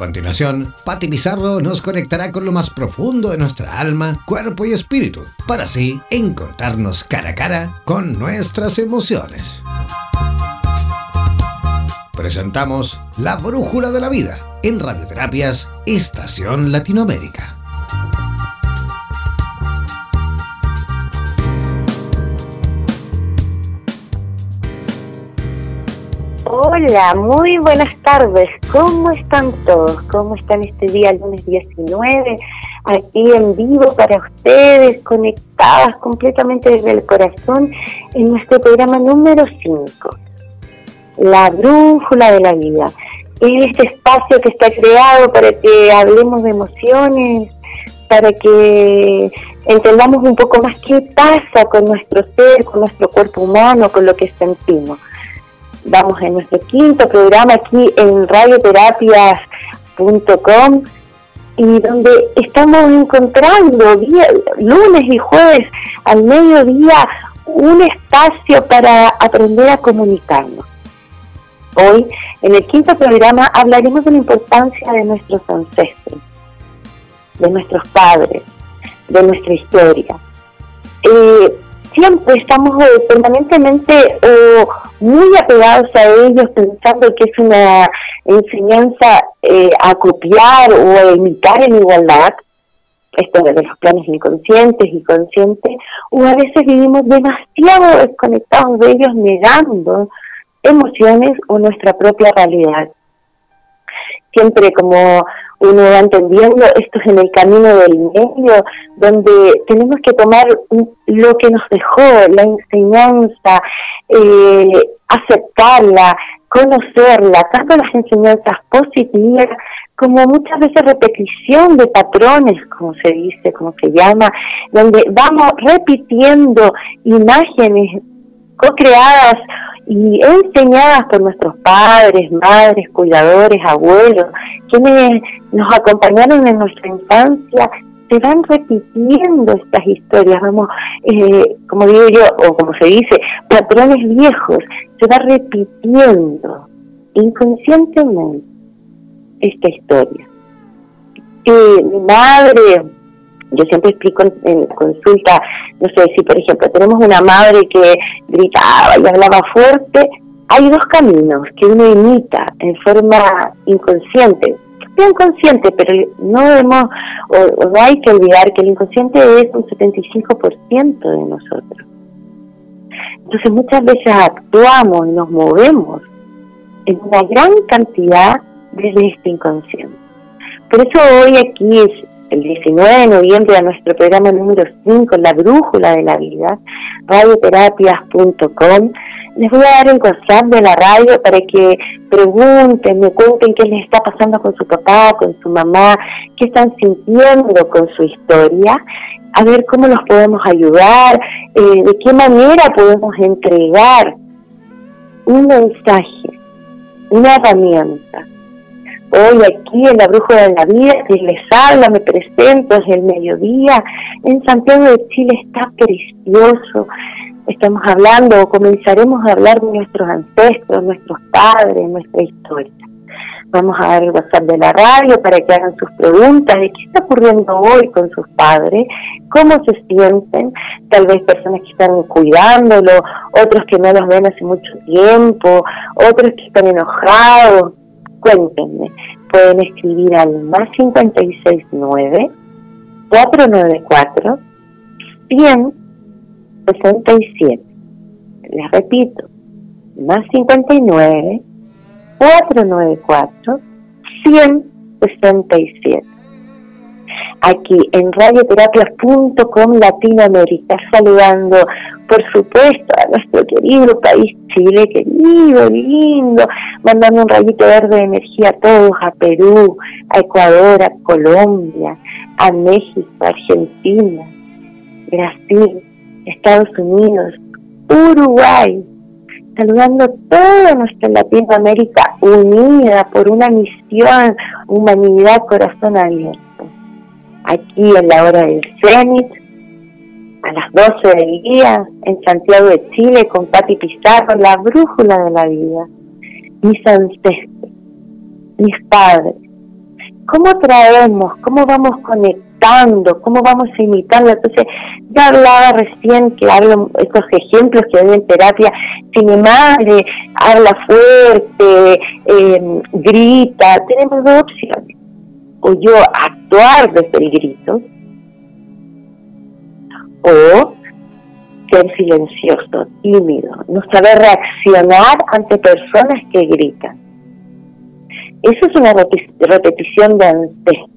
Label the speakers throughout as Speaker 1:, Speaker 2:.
Speaker 1: continuación, Patti Pizarro nos conectará con lo más profundo de nuestra alma, cuerpo y espíritu, para así encontrarnos cara a cara con nuestras emociones. Presentamos La Brújula de la Vida en Radioterapias Estación Latinoamérica.
Speaker 2: Hola, muy buenas tardes. ¿Cómo están todos? ¿Cómo están este día, lunes 19? Aquí en vivo para ustedes, conectadas completamente desde el corazón en nuestro programa número 5, La Brújula de la Vida. Este espacio que está creado para que hablemos de emociones, para que entendamos un poco más qué pasa con nuestro ser, con nuestro cuerpo humano, con lo que sentimos. Vamos en nuestro quinto programa aquí en radioterapias.com y donde estamos encontrando lunes y jueves al mediodía un espacio para aprender a comunicarnos. Hoy, en el quinto programa, hablaremos de la importancia de nuestros ancestros, de nuestros padres, de nuestra historia. Eh, siempre estamos eh, permanentemente eh, muy apegados a ellos pensando que es una enseñanza eh, a copiar o a imitar en igualdad, esto de los planes inconscientes y conscientes, o a veces vivimos demasiado desconectados de ellos negando emociones o nuestra propia realidad. Siempre como uno va entendiendo, esto es en el camino del medio, donde tenemos que tomar lo que nos dejó, la enseñanza, eh, aceptarla, conocerla, tanto las enseñanzas positivas como muchas veces repetición de patrones, como se dice, como se llama, donde vamos repitiendo imágenes co-creadas y enseñadas por nuestros padres, madres, cuidadores, abuelos, quienes nos acompañaron en nuestra infancia, se van repitiendo estas historias, vamos, eh, como digo yo, o como se dice, patrones viejos, se va repitiendo inconscientemente esta historia. Y mi madre, yo siempre explico en, consulta, no sé si por ejemplo tenemos una madre que gritaba y hablaba fuerte, hay dos caminos que uno imita en forma inconsciente, bien consciente, pero no debemos, o, no hay que olvidar que el inconsciente es un 75% de nosotros. Entonces muchas veces actuamos y nos movemos en una gran cantidad desde este inconsciente. Por eso hoy aquí es el 19 de noviembre a nuestro programa número 5, La Brújula de la Vida, radioterapias.com. Les voy a dar el WhatsApp de la radio para que pregunten, me cuenten qué les está pasando con su papá, con su mamá, qué están sintiendo con su historia, a ver cómo los podemos ayudar, eh, de qué manera podemos entregar un mensaje, una herramienta Hoy aquí en la Brújula de la Vida, que les habla, me presento, es el mediodía. En Santiago de Chile está precioso. Estamos hablando o comenzaremos a hablar de nuestros ancestros, nuestros padres, nuestra historia. Vamos a dar el WhatsApp de la radio para que hagan sus preguntas de qué está ocurriendo hoy con sus padres, cómo se sienten, tal vez personas que están cuidándolo, otros que no los ven hace mucho tiempo, otros que están enojados, cuéntenme, pueden escribir al más 569 494 167. Les repito, más 59 494 167 aquí en radioterapias.com Latinoamérica, saludando por supuesto a nuestro querido país Chile, querido, lindo, mandando un rayito verde de energía a todos, a Perú, a Ecuador, a Colombia, a México, Argentina, Brasil, Estados Unidos, Uruguay, saludando toda nuestra Latinoamérica unida por una misión, humanidad, corazón abierto aquí en la hora del cenit, a las 12 del día, en Santiago de Chile, con Pati Pizarro, la brújula de la vida. Mis ancestros, mis padres, ¿cómo traemos, cómo vamos conectando, cómo vamos imitando? Entonces, ya hablaba recién que hablo estos ejemplos que hay en terapia, si mi madre habla fuerte, em, grita, tenemos dos opciones. O yo actuar desde el grito, o ser silencioso, tímido, no saber reaccionar ante personas que gritan. Eso es una repetición de ancestros.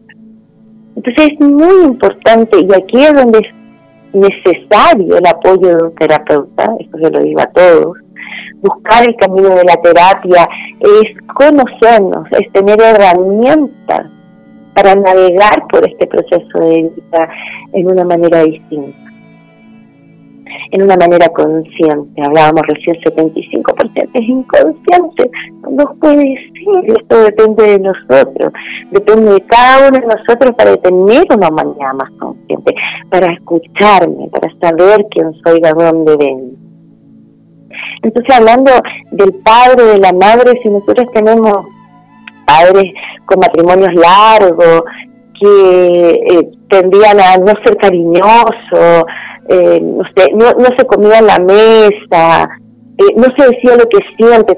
Speaker 2: Entonces es muy importante, y aquí es donde es necesario el apoyo de un terapeuta, esto se lo digo a todos, buscar el camino de la terapia es conocernos, es tener herramientas para navegar por este proceso de vida en una manera distinta en una manera consciente. Hablábamos recién 75% es inconsciente. No puede ser, esto depende de nosotros, depende de cada uno de nosotros para tener una manera más consciente, para escucharme, para saber quién soy, de dónde vengo. Entonces, hablando del padre, de la madre, si nosotros tenemos padres con matrimonios largos, que eh, tendían a no ser cariñosos, eh, no, no, se comía en la mesa, eh, no se decía lo que siente,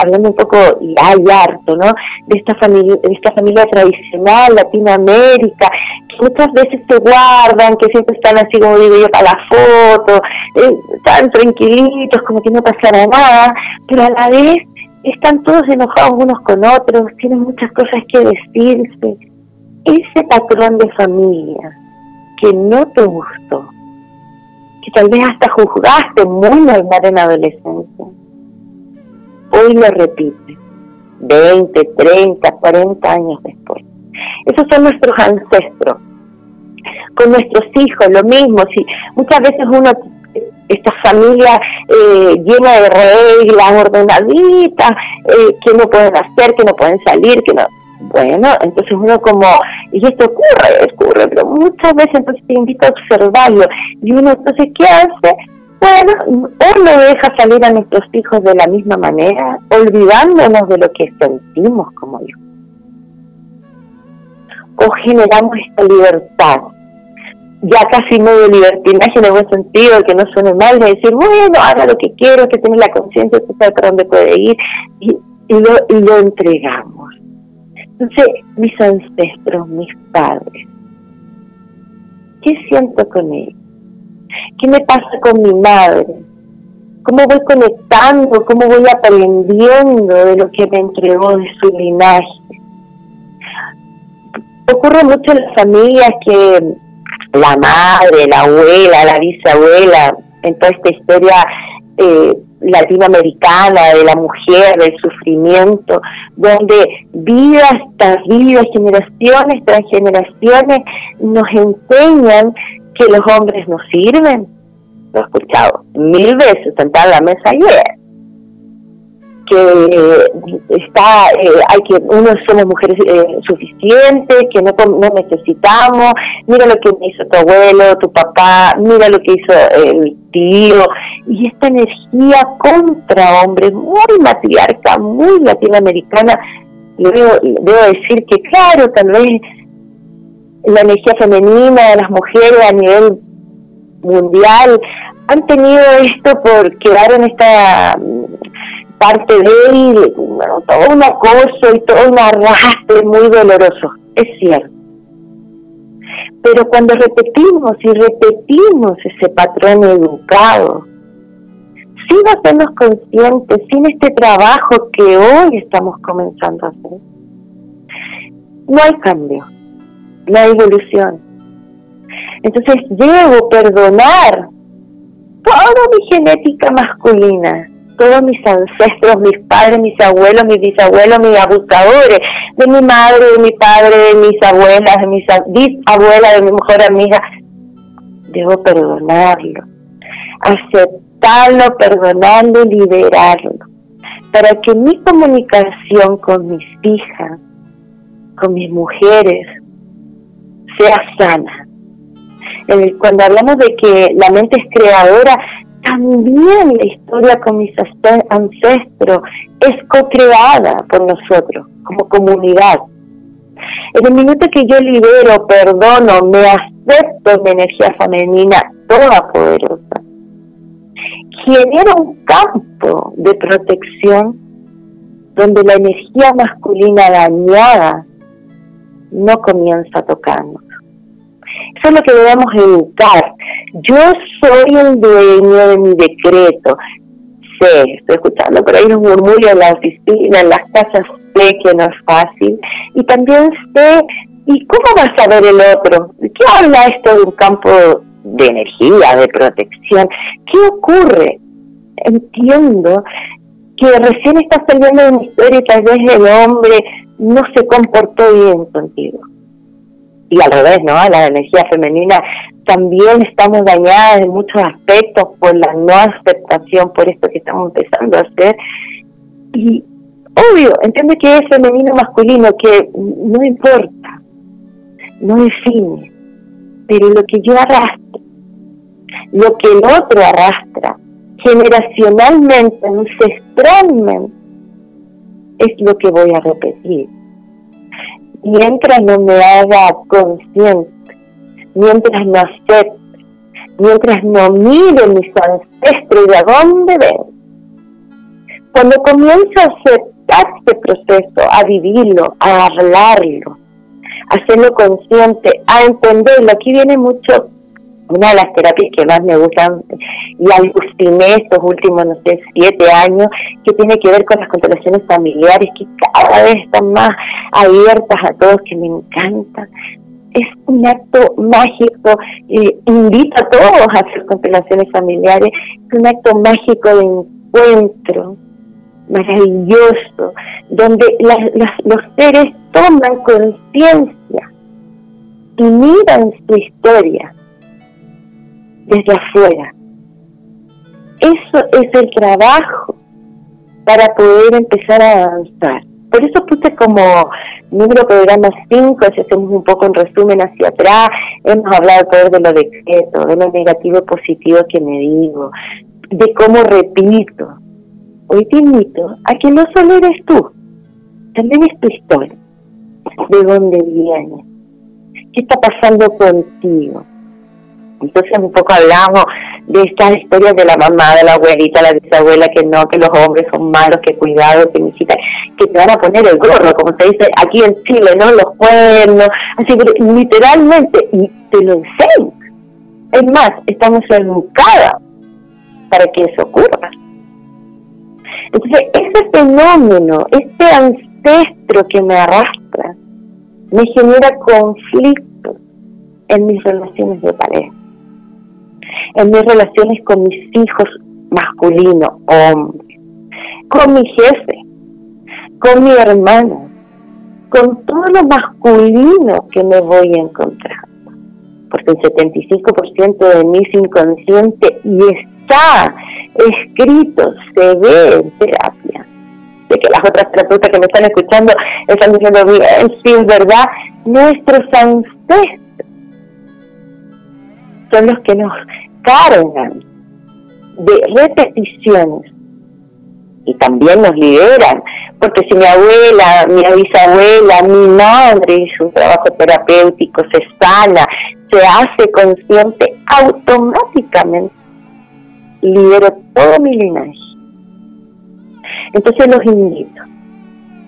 Speaker 2: hablando un poco, y hay harto, ¿no? De esta familia, de esta familia tradicional, Latinoamérica, que muchas veces se guardan, que siempre están así como digo yo para la foto, eh, están tranquilitos, como que no pasará nada, pero a la vez están todos enojados unos con otros, tienen muchas cosas que decirse. Ese patrón de familia que no te gustó, que tal vez hasta juzgaste muy normal en adolescencia, hoy lo repite, 20, 30, 40 años después. Esos son nuestros ancestros. Con nuestros hijos, lo mismo. Si muchas veces uno, esta familia eh, llena de reglas, ordenaditas, eh, que no pueden hacer, que no pueden salir, que no bueno, entonces uno como, y esto ocurre, ocurre, pero muchas veces entonces te invita a observarlo. Y uno entonces, ¿qué hace? Bueno, o lo deja salir a nuestros hijos de la misma manera, olvidándonos de lo que sentimos como hijos. O generamos esta libertad, ya casi medio libertinaje en el buen sentido, que no suene mal, de decir, bueno, haga lo que quiero, que tiene la conciencia, que sabe para dónde puede ir, y, lo, y lo entregamos. Entonces, mis ancestros, mis padres, ¿qué siento con ellos? ¿Qué me pasa con mi madre? ¿Cómo voy conectando? ¿Cómo voy aprendiendo de lo que me entregó de su linaje? Ocurre mucho en las familias que la madre, la abuela, la bisabuela, en toda esta historia eh, latinoamericana de la mujer, del sufrimiento, donde vidas tras vidas, generaciones tras generaciones, nos enseñan que los hombres no sirven. Lo he escuchado mil veces sentar la mesa ayer que eh, está eh, hay que uno somos mujeres eh, suficientes que no, no necesitamos. Mira lo que hizo tu abuelo tu papá mira lo que hizo el tío. Y esta energía contra hombres muy matriarca muy latinoamericana debo, debo decir que claro tal vez la energía femenina de las mujeres a nivel mundial han tenido esto por quedar en esta parte de él, bueno, todo un acoso y todo un arrastre muy doloroso, es cierto. Pero cuando repetimos y repetimos ese patrón educado, sin hacernos conscientes, sin este trabajo que hoy estamos comenzando a hacer, no hay cambio, no hay evolución. Entonces debo perdonar toda mi genética masculina, todos mis ancestros, mis padres, mis abuelos, mis bisabuelos, mis abusadores, de mi madre, de mi padre, de mis abuelas, de mis bisabuelas, de mi mejor amiga. Debo perdonarlo, aceptarlo, perdonarlo, liberarlo, para que mi comunicación con mis hijas, con mis mujeres, sea sana. Cuando hablamos de que la mente es creadora, también la historia con mis ancestros es co-creada por nosotros como comunidad. En el minuto que yo libero, perdono, me acepto mi energía femenina toda poderosa, genera un campo de protección donde la energía masculina dañada no comienza a tocarnos. Eso es lo que debemos educar. Yo soy el dueño de mi decreto. Sé, estoy escuchando por ahí los murmullos en la oficina, en las casas, sé que no es fácil. Y también sé, ¿y cómo va a saber el otro? ¿Qué habla esto de un campo de energía, de protección? ¿Qué ocurre? Entiendo que recién estás saliendo de una historia y tal vez el hombre no se comportó bien contigo. Y al revés, ¿no? La energía femenina también estamos dañadas en muchos aspectos por la no aceptación, por esto que estamos empezando a hacer. Y obvio, entiende que es femenino masculino, que no importa, no define, pero lo que yo arrastro, lo que el otro arrastra, generacionalmente, ancestralmente, es lo que voy a repetir. Mientras no me haga consciente, mientras no acepte, mientras no mire mis ancestros de dónde ven, cuando comienzo a aceptar este proceso, a vivirlo, a hablarlo, a hacerlo consciente, a entenderlo, aquí viene mucho una de las terapias que más me gustan y aluciné estos últimos, no sé, siete años, que tiene que ver con las constelaciones familiares, que cada vez están más abiertas a todos, que me encantan. Es un acto mágico, eh, invito a todos a hacer constelaciones familiares, es un acto mágico de encuentro, maravilloso, donde los seres toman conciencia y miran su historia desde afuera. Eso es el trabajo para poder empezar a avanzar. Por eso puse como número programa 5, si hacemos un poco en resumen hacia atrás, hemos hablado todo de lo decreto, de lo negativo y positivo que me digo, de cómo repito. Hoy te invito a que no solo eres tú, también es tu historia, de dónde vienes, qué está pasando contigo, entonces un poco hablamos de estas historias de la mamá, de la abuelita, la bisabuela, que no, que los hombres son malos, que cuidado, que necesitan, que te van a poner el gorro, como se dice aquí en Chile, ¿no? Los cuernos, así que literalmente, y te lo enseño. Es más, estamos educadas para que eso ocurra. Entonces, ese fenómeno, este ancestro que me arrastra, me genera conflictos en mis relaciones de pareja en mis relaciones con mis hijos masculinos, hombres, con mi jefe, con mi hermano, con todo lo masculino que me voy a encontrar. Porque el 75% de mí es inconsciente y está escrito, se ve en terapia. De que las otras terapeutas que me están escuchando están diciendo, bien, sí, es verdad, nuestros ancestros son los que nos cargan de repeticiones y también nos liberan, porque si mi abuela, mi bisabuela, mi madre hizo un trabajo terapéutico, se sana, se hace consciente, automáticamente libero todo mi linaje. Entonces los invito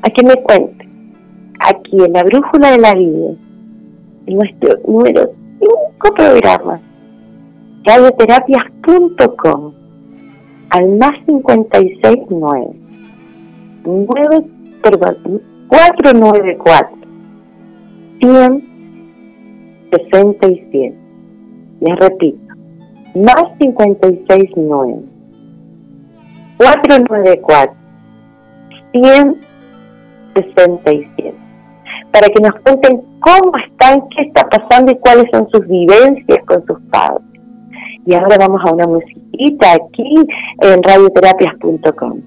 Speaker 2: a que me cuenten aquí en la brújula de la vida, en nuestro número 5 programas, radioterapias.com al más 569 9, perdón, 494 167 les repito más 569 494 167 para que nos cuenten cómo están, qué está pasando y cuáles son sus vivencias con sus padres. Y ahora vamos a una musiquita aquí en radioterapias.com.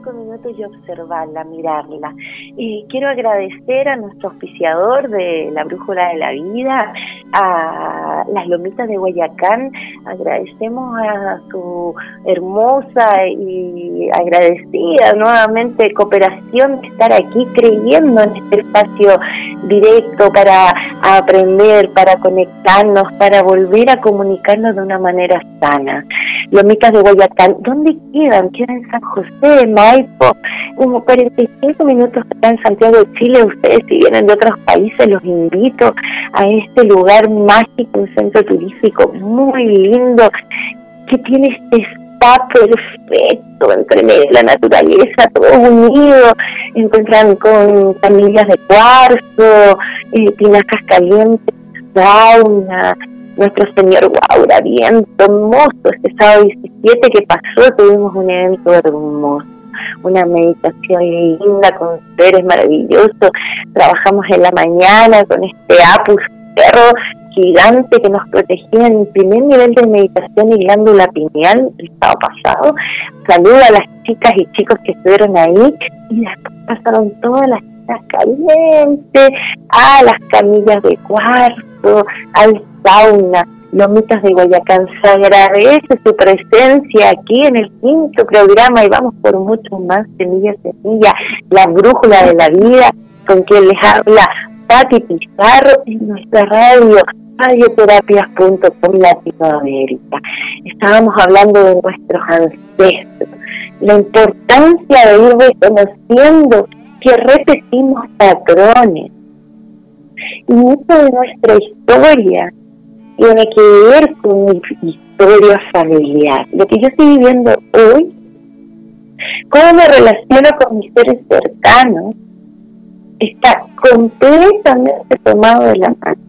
Speaker 2: cinco minutos y observarla, mirarla. Y quiero agradecer a nuestro auspiciador de la Brújula de la Vida, a las Lomitas de Guayacán, agradecemos a su hermosa y agradecida nuevamente cooperación de estar aquí creyendo en este espacio directo para aprender, para conectarnos, para volver a comunicarnos de una manera sana. Lomitas de Guayacán, ¿dónde quedan? Quedan en San José, Maipo, como 45 minutos acá en Santiago de Chile. Ustedes si vienen de otros países, los invito a este lugar mágico, un centro turístico muy lindo, que tiene este spa perfecto entre la naturaleza, todo unido. Encuentran con familias de cuarzo, eh, calientes, sauna, nuestro señor Guaura, bien hermoso. Este sábado 17 que pasó tuvimos un evento hermoso una meditación linda con seres maravillosos. Trabajamos en la mañana con este apus perro gigante que nos protegía en el primer nivel de meditación y glándula pineal el estado pasado. Saluda a las chicas y chicos que estuvieron ahí y después pasaron todas las chicas calientes a las camillas de cuarzo, al sauna Lomitas de Guayacán. Se agradece su presencia aquí en el quinto programa y vamos por mucho más Semilla Semilla, la brújula de la vida, con quien les habla Pati Pizarro en nuestra radio radioterapias.com Latinoamérica. Estábamos hablando de nuestros ancestros, la importancia de ir reconociendo que repetimos patrones. Y mucho de nuestra historia tiene que ver con mi historia familiar, lo que yo estoy viviendo hoy, cómo me relaciono con mis seres cercanos, está completamente tomado de la mano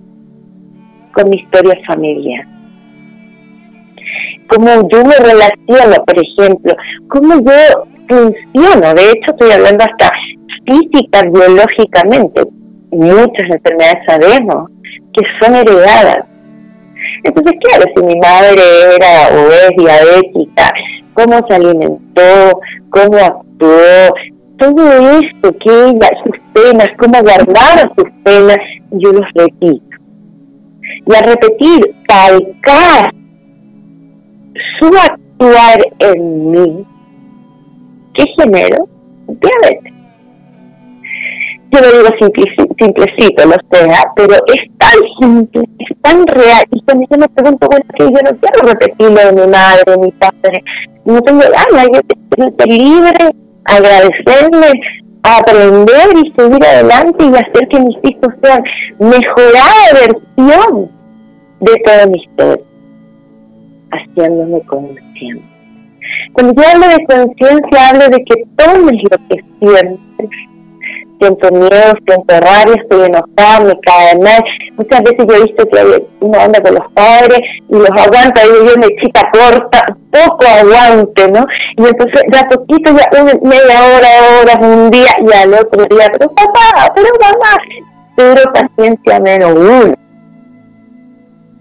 Speaker 2: con mi historia familiar. Cómo yo me relaciono, por ejemplo, cómo yo funciono, de hecho estoy hablando hasta física, biológicamente, muchas enfermedades sabemos que son heredadas entonces, claro, si mi madre era o es diabética, cómo se alimentó, cómo actuó, todo esto que ella, sus penas, cómo guardaba sus penas, yo los repito. Y al repetir, calcar su actuar en mí, ¿qué genero? Diabetes yo lo digo simplecito, lo sea, pero es tan simple, es tan real. Y cuando yo me pregunto, bueno, que yo no quiero repetirlo de mi madre, de mi padre, no tengo ganas, yo quiero ser libre, agradecerle, aprender y seguir adelante y hacer que mis hijos sean mejorada versión de toda mi historia, haciéndome consciente. Cuando yo hablo de conciencia, hablo de que tomes lo que sientes, siento miedo, siento rabia, estoy enojada, me cae mal. Muchas veces yo he visto que hay una onda con los padres y los aguanta, y yo me chica corta, poco aguante, ¿no? Y entonces ya poquito, ya una, media hora, horas, un día y al otro día, pero papá, pero mamá, pero paciencia menos uno.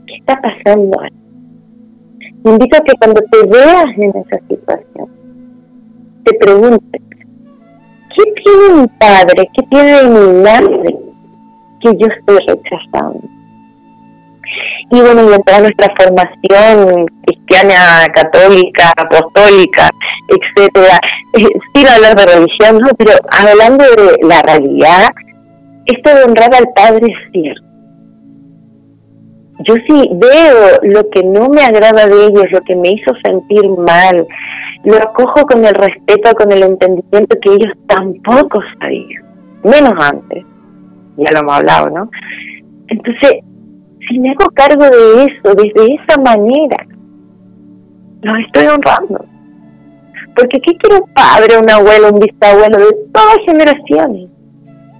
Speaker 2: ¿Qué está pasando? Te invito a que cuando te veas en esa situación, te preguntes, ¿qué tiene mi padre? ¿Qué tiene mi madre que yo estoy rechazando? Y bueno, y en toda nuestra formación cristiana, católica, apostólica, etcétera, eh, hablar de religión, ¿no? pero hablando de la realidad, esto de honrar al Padre es cierto yo sí veo lo que no me agrada de ellos, lo que me hizo sentir mal, lo acojo con el respeto, con el entendimiento que ellos tampoco sabían, menos antes, ya lo hemos hablado, ¿no? Entonces, si me hago cargo de eso, desde esa manera, los estoy honrando. Porque ¿qué quiere un padre, un abuelo, un bisabuelo de todas generaciones?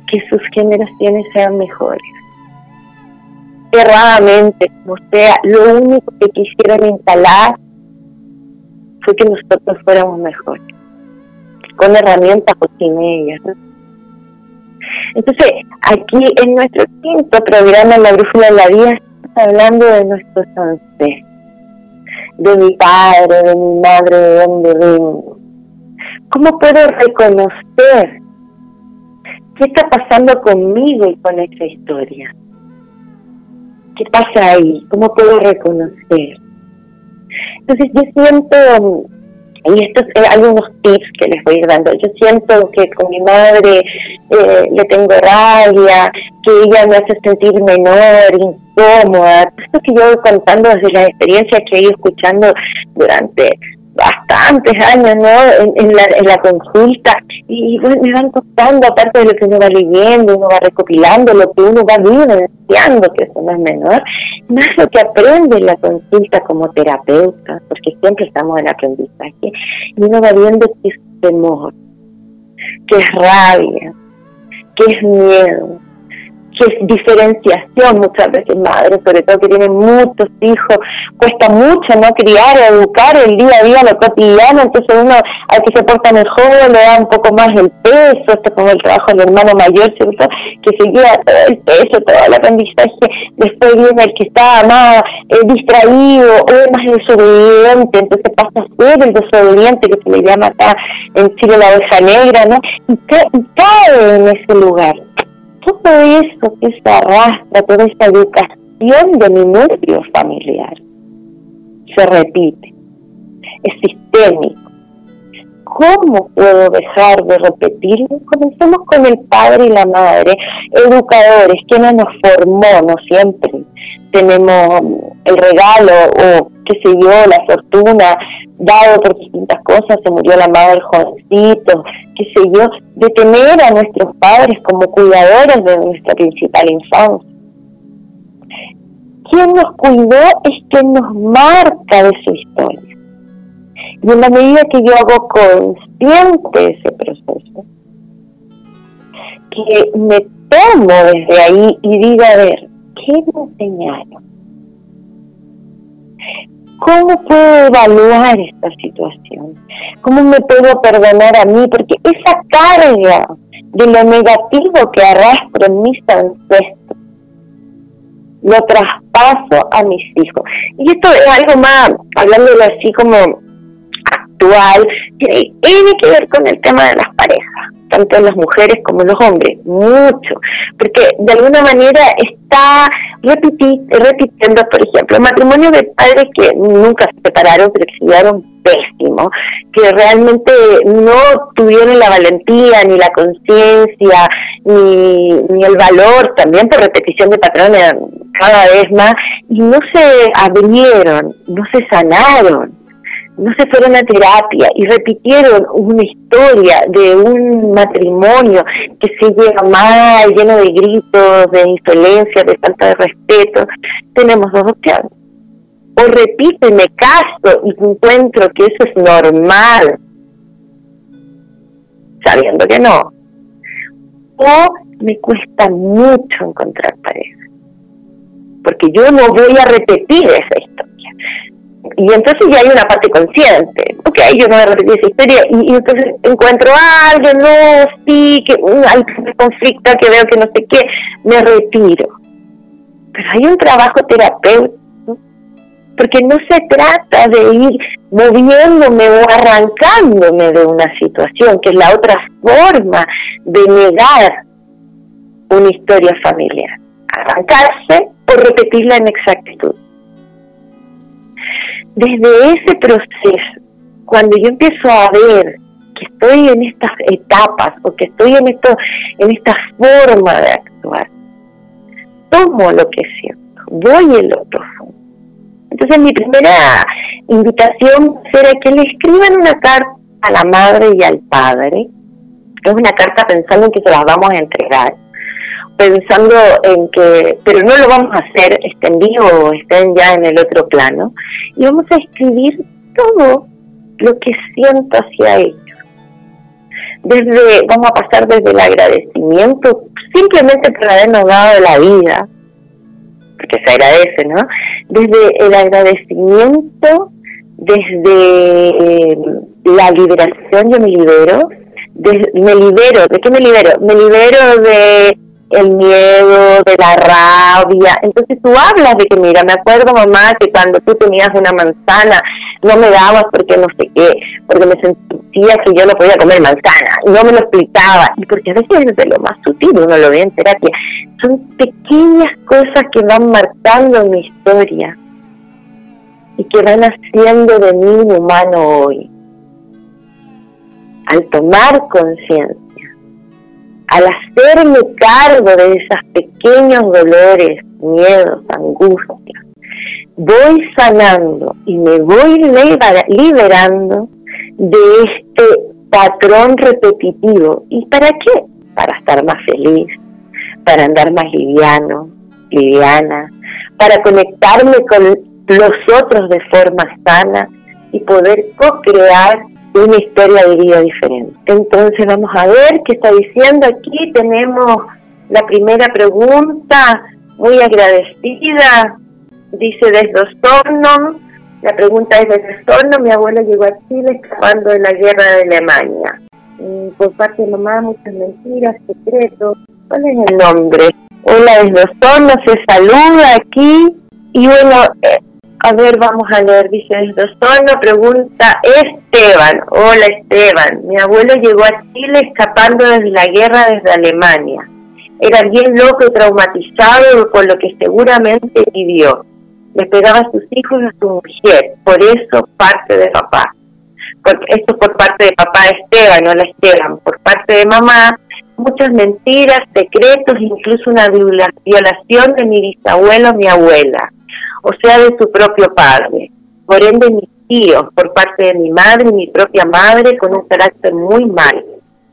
Speaker 2: Que sus generaciones sean mejores erradamente, o sea, lo único que quisieron instalar fue que nosotros fuéramos mejores, con herramientas o sin ellas. Entonces, aquí en nuestro quinto programa, La Brújula de la Vida, estamos hablando de nuestros ancestros, de mi padre, de mi madre, de dónde vengo. ¿Cómo puedo reconocer qué está pasando conmigo y con esa historia? ¿Qué pasa ahí? ¿Cómo puedo reconocer? Entonces yo siento, y estos son algunos tips que les voy dando, yo siento que con mi madre eh, le tengo rabia, que ella me hace sentir menor, incómoda, esto que yo voy contando desde la experiencia que he ido escuchando durante bastantes años ¿no? en, la, en la consulta y me van contando aparte de lo que uno va leyendo, uno va recopilando lo que uno va vivenciando, que eso no es menor, más lo que aprende en la consulta como terapeuta, porque siempre estamos en aprendizaje, y uno va viendo que es temor, que es rabia, que es miedo, es diferenciación muchas veces madres, sobre todo que tienen muchos hijos, cuesta mucho no criar educar el día a día, lo cotidiano, entonces uno al que se porta mejor le da un poco más el peso, esto como el trabajo del hermano mayor, ¿cierto? que se lleva todo el peso, todo el aprendizaje, después viene el que está más eh, distraído o es más desobediente, entonces pasa a ser el desobediente que se le llama acá en Chile la oveja negra, ¿no? y cae en ese lugar todo eso que se arrastra, toda esta educación de mi núcleo familiar, se repite, es sistémico. ¿Cómo puedo dejar de repetirlo? Comencemos con el padre y la madre, educadores, quienes nos formó, no siempre tenemos el regalo o qué sé yo, la fortuna, dado por distintas cosas, se murió la madre del jovencito, qué sé yo, de tener a nuestros padres como cuidadores de nuestra principal infancia. Quien nos cuidó es quien nos marca de su historia. Y en la medida que yo hago consciente ese proceso, que me tomo desde ahí y diga, a ver, ¿qué me enseñaron? ¿Cómo puedo evaluar esta situación? ¿Cómo me puedo perdonar a mí? Porque esa carga de lo negativo que arrastro en mis ancestros, lo traspaso a mis hijos. Y esto es algo más, hablándolo así como actual, tiene que ver con el tema de las parejas tanto las mujeres como los hombres, mucho, porque de alguna manera está repitiendo, por ejemplo, matrimonios de padres que nunca se separaron, pero que se llevaron pésimo, que realmente no tuvieron la valentía, ni la conciencia, ni, ni el valor, también por repetición de patrones cada vez más, y no se abrieron, no se sanaron no se fueron a terapia y repitieron una historia de un matrimonio que se lleva mal, lleno de gritos, de insolencia, de falta de respeto, tenemos dos opciones. O repito y me caso y encuentro que eso es normal, sabiendo que no. O me cuesta mucho encontrar pareja, porque yo no voy a repetir esa historia y entonces ya hay una parte consciente, ok, yo no voy a repetir esa historia, y, entonces encuentro a alguien, no, sí, que uh, hay conflicto, que veo que no sé qué, me retiro. Pero hay un trabajo terapéutico, porque no se trata de ir moviéndome o arrancándome de una situación, que es la otra forma de negar una historia familiar, arrancarse o repetirla en exactitud desde ese proceso, cuando yo empiezo a ver que estoy en estas etapas o que estoy en esto, en esta forma de actuar, tomo lo que siento, voy en lo profundo. Entonces mi primera invitación será que le escriban una carta a la madre y al padre. Es una carta pensando en que se las vamos a entregar pensando en que, pero no lo vamos a hacer estén vivos o estén ya en el otro plano, y vamos a escribir todo lo que siento hacia ellos. Desde, vamos a pasar desde el agradecimiento, simplemente por habernos dado la vida, porque se agradece, ¿no? Desde el agradecimiento, desde eh, la liberación, yo me libero, me libero, ¿de qué me libero? Me libero de el miedo, de la rabia. Entonces tú hablas de que, mira, me acuerdo mamá que cuando tú tenías una manzana no me dabas porque no sé qué, porque me sentía que yo no podía comer manzana, no me lo explicaba. Y porque a veces es de lo más sutil, uno lo ve en terapia. Son pequeñas cosas que van marcando mi historia. y que van haciendo de mí un humano hoy. Al tomar conciencia, al hacerme cargo de esos pequeños dolores, miedos, angustias, voy sanando y me voy liberando de este patrón repetitivo. ¿Y para qué? Para estar más feliz, para andar más liviano, liviana, para conectarme con los otros de forma sana y poder co-crear una historia de vida diferente. Entonces vamos a ver qué está diciendo aquí. Tenemos la primera pregunta, muy agradecida, dice desde la pregunta es desde mi abuela llegó a Chile escapando de la guerra de Alemania. Mm, por parte de mamá, muchas mentiras, secretos. ¿Cuál es el nombre? Hola desde se saluda aquí. Y bueno, eh, a ver, vamos a leer, dice Osorno, pregunta Esteban. Hola Esteban, mi abuelo llegó a Chile escapando desde la guerra desde Alemania. Era bien loco y traumatizado por lo que seguramente vivió le pegaba a sus hijos y a su mujer, por eso parte de papá. Porque esto por parte de papá Esteban, no la Esteban, por parte de mamá, muchas mentiras, secretos, incluso una violación de mi bisabuelo, mi abuela, o sea, de su propio padre. Por ende, mis tíos, por parte de mi madre y mi propia madre, con un carácter muy mal,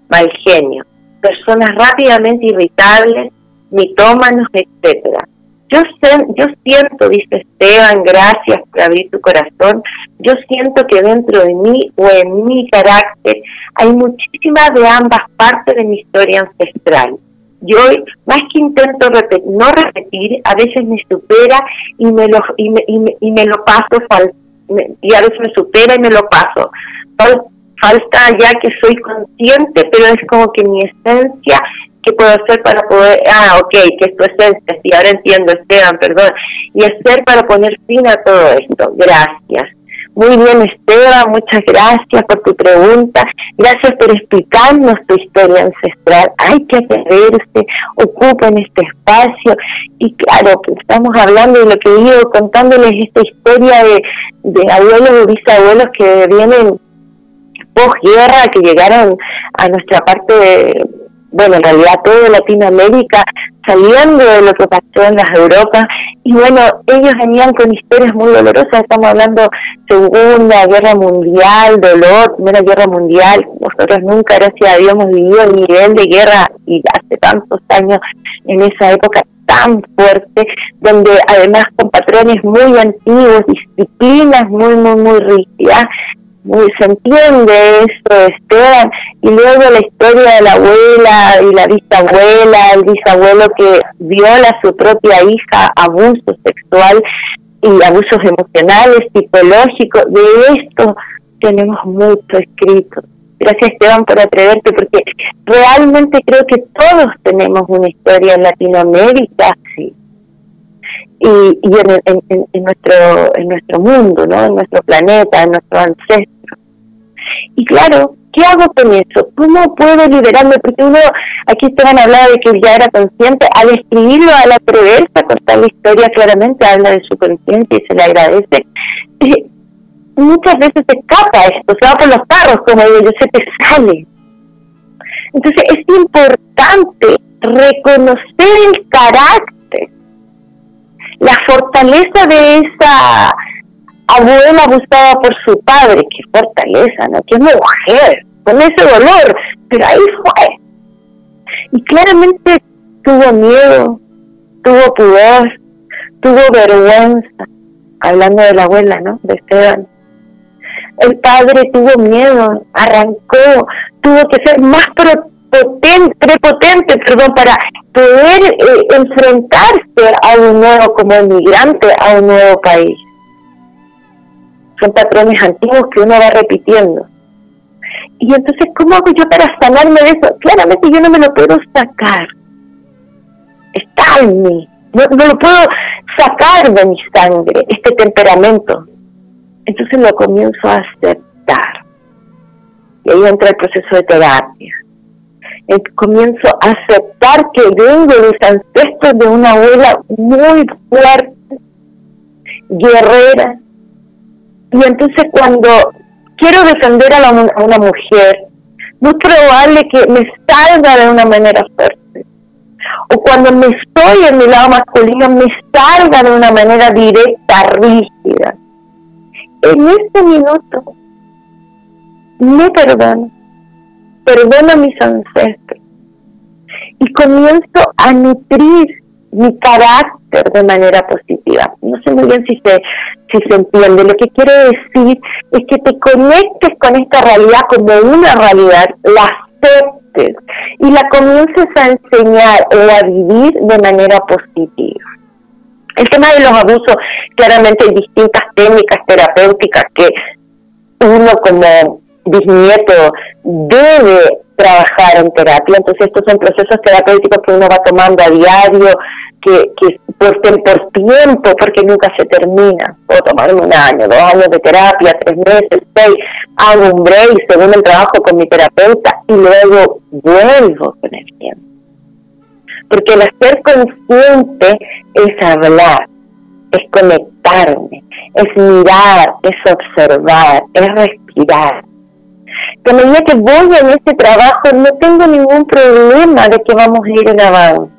Speaker 2: mal genio. Personas rápidamente irritables, mitómanos, etcétera yo, sé, yo siento, dice Esteban, gracias por abrir tu corazón, yo siento que dentro de mí o en mi carácter hay muchísimas de ambas partes de mi historia ancestral. Yo, más que intento no repetir, a veces me supera y me lo, y me, y me, lo paso, y a veces me supera y me lo paso. Falta ya que soy consciente, pero es como que mi esencia ¿Qué puedo hacer para poder, ah, ok, que es esencia, sí, ahora entiendo, Esteban, perdón, y hacer para poner fin a todo esto? Gracias. Muy bien, Esteban, muchas gracias por tu pregunta. Gracias por explicarnos tu historia ancestral. Hay que atreverse, ocupen este espacio. Y claro, estamos hablando de lo que digo, contándoles esta historia de, abuelos y bisabuelos que vienen posguerra, que llegaron a nuestra parte de, bueno, en realidad toda Latinoamérica, saliendo de lo que pasó en las Europas, y bueno, ellos venían con historias muy dolorosas, estamos hablando Segunda Guerra Mundial, dolor, Primera Guerra Mundial, nosotros nunca, gracias a Dios, hemos vivido el nivel de guerra y hace tantos años en esa época tan fuerte, donde además con patrones muy antiguos, disciplinas muy, muy, muy rígidas, se entiende eso, Esteban, y luego la historia de la abuela y la bisabuela, el bisabuelo que viola a su propia hija, abuso sexual y abusos emocionales, psicológicos, de esto tenemos mucho escrito. Gracias Esteban por atreverte, porque realmente creo que todos tenemos una historia en Latinoamérica. Y, y en, en, nuestro en nuestro mundo, ¿no? en nuestro planeta, en nuestro ancestro y claro, ¿qué hago con eso? ¿Cómo puedo liberarme? Porque uno, aquí estaban hablando de que ya era consciente, al escribirlo, al atreverse a contar la historia, claramente habla de su conciencia y se le agradece. muchas veces se escapa esto, se va por los carros, como digo se te sale. Entonces es importante reconocer el carácter, la fortaleza de esa abuela abusada por su padre, qué fortaleza, ¿no? Qué mujer, con ese dolor, pero ahí fue. Y claramente tuvo miedo, tuvo pudor, tuvo vergüenza, hablando de la abuela, ¿no? De Esteban. El padre tuvo miedo, arrancó, tuvo que ser más prepotente, prepotente perdón, para poder eh, enfrentarse a un nuevo, como inmigrante, a un nuevo país son patrones antiguos que uno va repitiendo. Y entonces, ¿cómo hago yo para sanarme de eso? Claramente yo no me lo puedo sacar. Está en mí. No, lo puedo sacar de mi sangre, este temperamento. Entonces lo comienzo a aceptar. Y ahí entra el proceso de terapia. comienzo a aceptar que vengo de los ancestros de una abuela muy fuerte, guerrera, Y entonces cuando quiero defender a, a una mujer, muy probable que me salga de una manera fuerte. O cuando me estoy en mi lado masculino, me salga de una manera directa, rígida. En este minuto, me perdono, perdono a mis ancestros y comienzo a nutrir mi carácter de manera positiva. No sé muy bien si se, si se entiende. Lo que quiero decir es que te conectes con esta realidad como una realidad, la aceptes y la comiences a enseñar o a vivir de manera positiva. El tema de los abusos, claramente hay distintas técnicas terapéuticas que uno como bisnieto debe trabajar en terapia. Entonces estos son procesos terapéuticos que uno va tomando a diario, que, que por, por tiempo, porque nunca se termina. Puedo tomarme un año, dos años de terapia, tres meses, seis, hago un break según el trabajo con mi terapeuta y luego vuelvo con el tiempo. Porque el ser consciente es hablar, es conectarme, es mirar, es observar, es respirar que a medida que voy en este trabajo no tengo ningún problema de que vamos a ir en avance.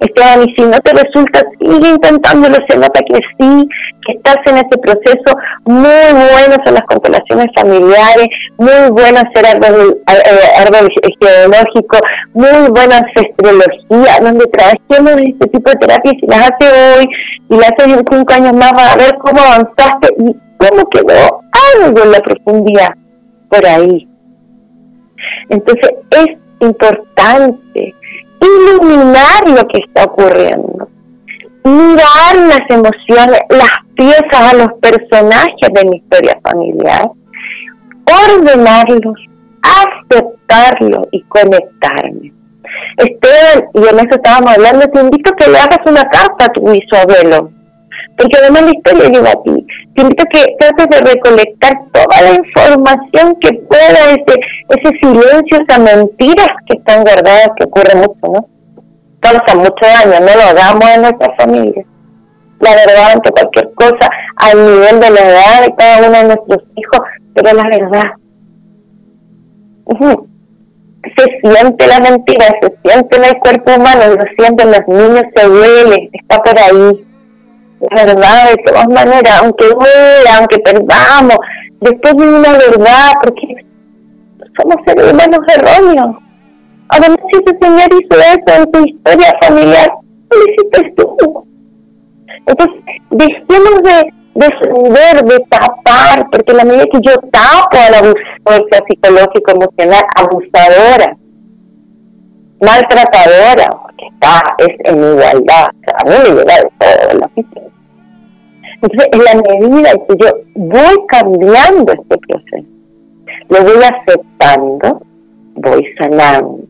Speaker 2: Esteban, y si no te resulta, sigue intentándolo, se nota que sí, que estás en este proceso. Muy buenas son las constelaciones familiares, muy buenas ser árbol, árbol geológico, muy buena ancestrología, donde trabajemos este tipo de terapias y las hace hoy y las haces en cinco años más, vas a ver cómo avanzaste y cómo quedó algo en la profundidad por ahí. Entonces es importante iluminar lo que está ocurriendo, mirar las emociones, las piezas a los personajes de mi historia familiar, ordenarlos, aceptarlos y conectarme. Esteban, y en eso estábamos hablando, te invito a que le hagas una carta a tu bisabuelo, porque además la historia lleva a ti. Te invito a que trates de recolectar toda la información que pueda, ese, ese silencio, esas mentiras que están guardadas, que ocurre mucho, ¿no? Causa mucho daño, no lo hagamos en nuestra familia. La verdad ante cualquier cosa, al nivel de la edad de cada uno de nuestros hijos, pero la verdad. Se siente la mentira, se siente en el cuerpo humano, lo sienten los niños, se duele, está por ahí verdad, de todas maneras, aunque duela, aunque perdamos, después de una verdad, porque somos seres humanos erróneos. Además, si ese Señor hizo eso en tu historia familiar, lo hiciste tú. Entonces, dejemos de defender, de tapar, porque la medida que yo tapo a la abusadora psicológico, emocional, abusadora, maltratadora, porque está, es en igualdad, a mí me llega de todo la oficina. Entonces, en la medida que yo voy cambiando este proceso, lo voy aceptando, voy sanando.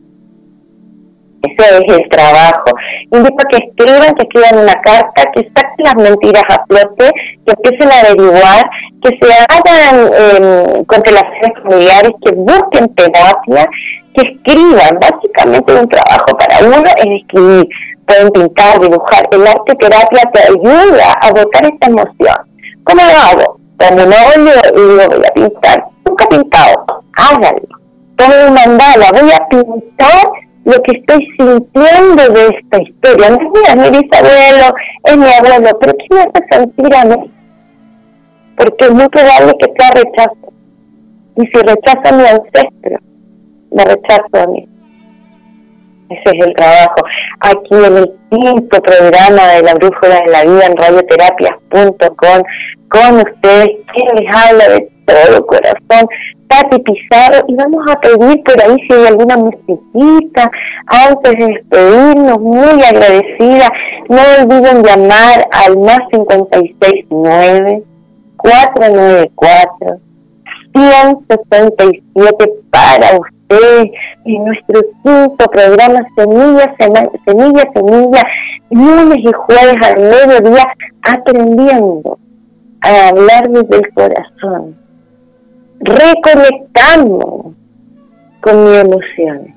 Speaker 2: Ese es el trabajo. Invito a que escriban, que escriban una carta, que saquen las mentiras a flote, que empiecen a averiguar, que se hagan eh, constelaciones familiares, que busquen terapia, que escriban. Básicamente un trabajo para uno es escribir. Pueden pintar, dibujar. El arte terapia te ayuda a botar esta emoción. ¿Cómo lo hago? Cuando no voy a pintar. Nunca he pintado. Háganlo. Tomo un mandala. Voy a pintar lo que estoy sintiendo de esta historia. No es es mi bisabuelo, es mi abuelo, pero ¿qué me hace sentir a mí? Porque es muy probable que sea rechazo. Y si rechazo a mi ancestro, me rechazo a mí. Ese es el trabajo. Aquí en el quinto programa de la brújula de la vida en radioterapias.com con ustedes, quien les habla de todo corazón, Tati Pizarro, y vamos a pedir por ahí si hay alguna musiquita antes de despedirnos, muy agradecida. No olviden llamar al más 569 494 177 para usted en nuestro quinto programa Semilla, Semilla, Semilla, lunes y jueves al mediodía, aprendiendo a hablar desde el corazón, reconectando con mi emociones.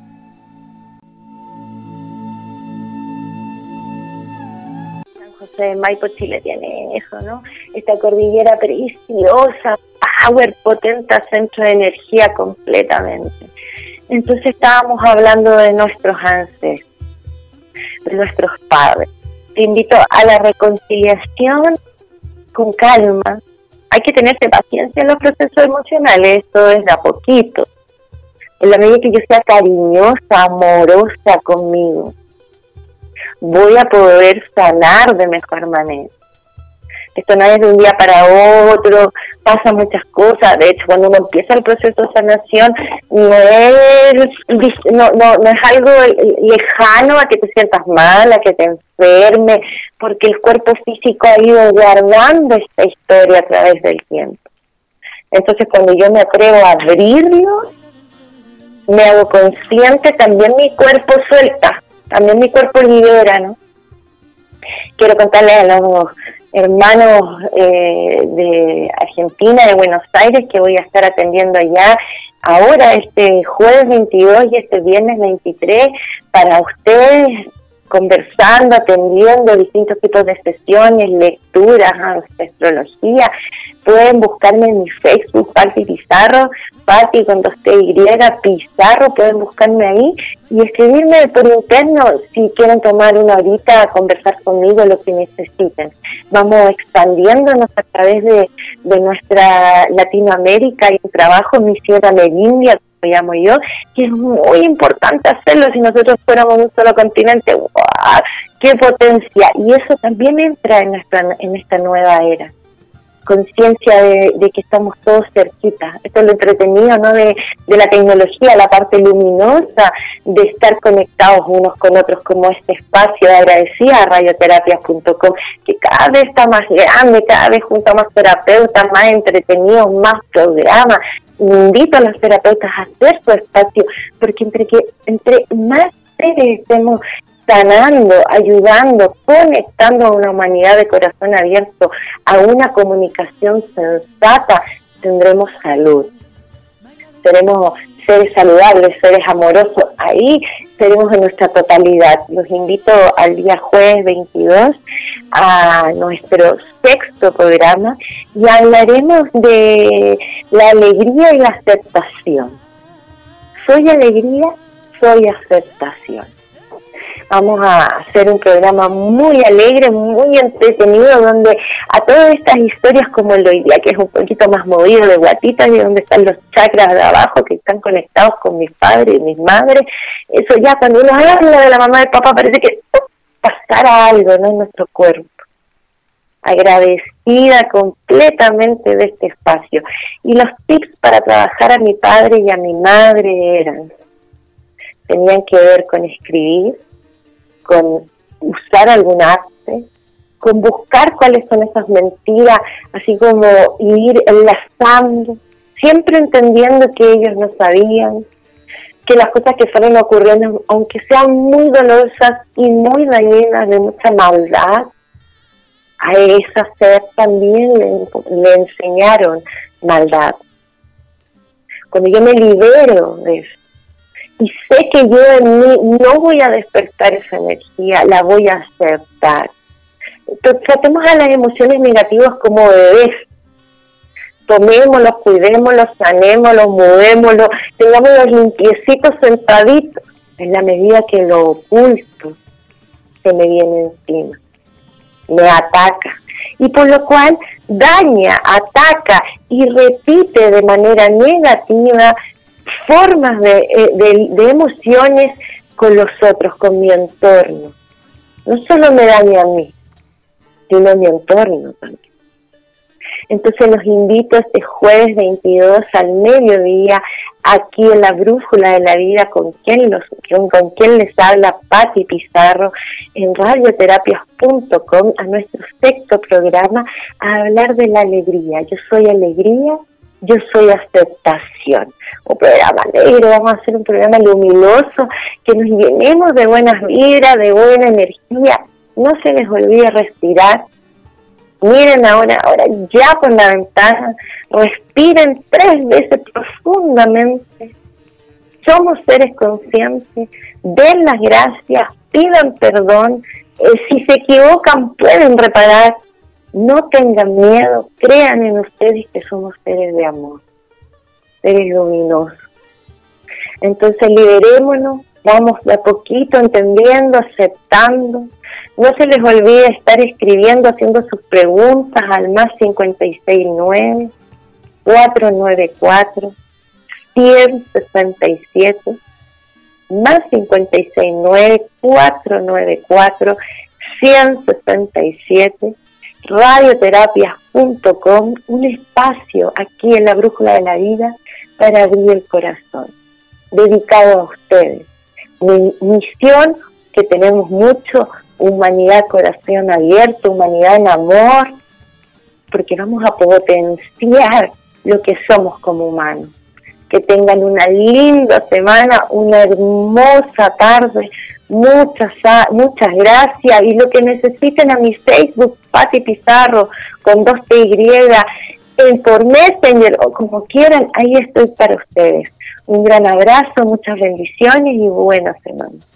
Speaker 2: Entonces Maipo Chile tiene eso, ¿no? Esta cordillera preciosa, power, potente centro de energía completamente. Entonces estábamos hablando de nuestros ancestros, de nuestros padres. Te invito a la reconciliación con calma. Hay que tenerse paciencia en los procesos emocionales, esto es de a poquito. En la medida que yo sea cariñosa, amorosa conmigo, voy a poder sanar de mejor manera. Esto no es de un día para otro, pasa muchas cosas. De hecho, cuando uno empieza el proceso de sanación, no es, no, no, es algo lejano a que te sientas mal, a que te enferme, porque el cuerpo físico ha ido guardando esta historia a través del tiempo. Entonces, cuando yo me atrevo a abrirlo, me hago consciente, también mi cuerpo suelta, también mi cuerpo libera, ¿no? Quiero contarles a los hermanos eh, de Argentina, de Buenos Aires, que voy a estar atendiendo allá ahora, este jueves 22 y este viernes 23, para ustedes conversando, atendiendo distintos tipos de sesiones, lecturas, astrología. Pueden buscarme en mi Facebook, Pati Pizarro, Pati con dos T Pizarro, pueden buscarme ahí y escribirme por interno si quieren tomar una horita a conversar conmigo lo que necesiten. Vamos expandiéndonos a través de, de nuestra Latinoamérica y un trabajo, mi Sierra India llamo yo, que es muy importante hacerlo si nosotros fuéramos un solo continente. ¡Qué potencia! Y eso también entra en, nuestra, en esta nueva era. Conciencia de, que estamos todos cerquitas. Esto es lo entretenido ¿no? de, de la tecnología, la parte luminosa de estar conectados unos con otros, como este espacio de agradecida radioterapias.com, que cada vez está más grande, cada vez junto a más terapeutas, más entretenidos, más programas, invito a los terapeutas a hacer su espacio, porque entre que entre más seres estemos sanando, ayudando, conectando a una humanidad de corazón abierto a una comunicación sensata, tendremos salud. Tenemos seres saludables, seres amorosos, ahí seremos en nuestra totalidad. Los invito al día jueves 22 a nuestro sexto programa y hablaremos de la alegría y la aceptación. Soy alegría, soy aceptación. Vamos a hacer un programa muy alegre, muy entretenido, donde a todas estas historias como el de hoy día, que es un poquito más movido de guatitas y donde están los chakras de abajo que están conectados con mis padres y mis madres, eso ya cuando uno habla de la mamá y papá parece que pasara algo ¿no? en nuestro cuerpo agradecida completamente de este espacio. Y los tips para trabajar a mi padre y a mi madre eran, tenían que ver con escribir, con usar algún arte, con buscar cuáles son esas mentiras, así como ir enlazando, siempre entendiendo que ellos no sabían, que las cosas que fueron ocurriendo, aunque sean muy dolorosas y muy dañinas, de mucha maldad, a esa ser también le, le enseñaron maldad. Cuando yo me libero de eso, y sé que yo en mí no voy a despertar esa energía, la voy a aceptar. tratemos a las emociones negativas como bebés. Tomémoslos, cuidémoslos, sanémoslos, movémoslos, tengámoslos limpiecitos, sentaditos, en la medida que lo oculto se me viene encima, me ataca. Y por lo cual daña, ataca y repite de manera negativa formas eh, de, de, emociones con los otros, con mi entorno. No solo me daña a mí, sino a mi entorno también. Entonces los invito este jueves 22 al mediodía aquí en la Brújula de la Vida con quien, los, con quien les habla Patti Pizarro en radioterapias.com a nuestro sexto programa a hablar de la alegría. Yo soy alegría yo soy aceptación. Un programa alegre, vamos a hacer un programa luminoso, que nos llenemos de buenas vibras, de buena energía. No se les olvide respirar. Miren ahora, ahora ya por la ventana, respiren tres veces profundamente. Somos seres conscientes, den las gracias, pidan perdón, Eh, si se equivocan, pueden reparar. No tengan miedo, crean en ustedes que somos seres de amor, seres luminosos. Entonces liberémonos, vamos de a poquito entendiendo, aceptando. No se les olvide estar escribiendo, haciendo sus preguntas al más 569 494 167 más 569 494 167 radioterapias.com, un espacio aquí en la brújula de la vida para abrir el corazón, dedicado a ustedes. Mi misión, que tenemos mucho, humanidad, corazón abierto, humanidad en amor, porque vamos a potenciar lo que somos como humanos. Que tengan una linda semana, una hermosa tarde, muchas, muchas gracias. Y lo que necesiten a mi Facebook, Pati Pizarro, con dos T Y, en por Messenger o como quieran, ahí estoy para ustedes. Un gran abrazo, muchas bendiciones y buenas semanas.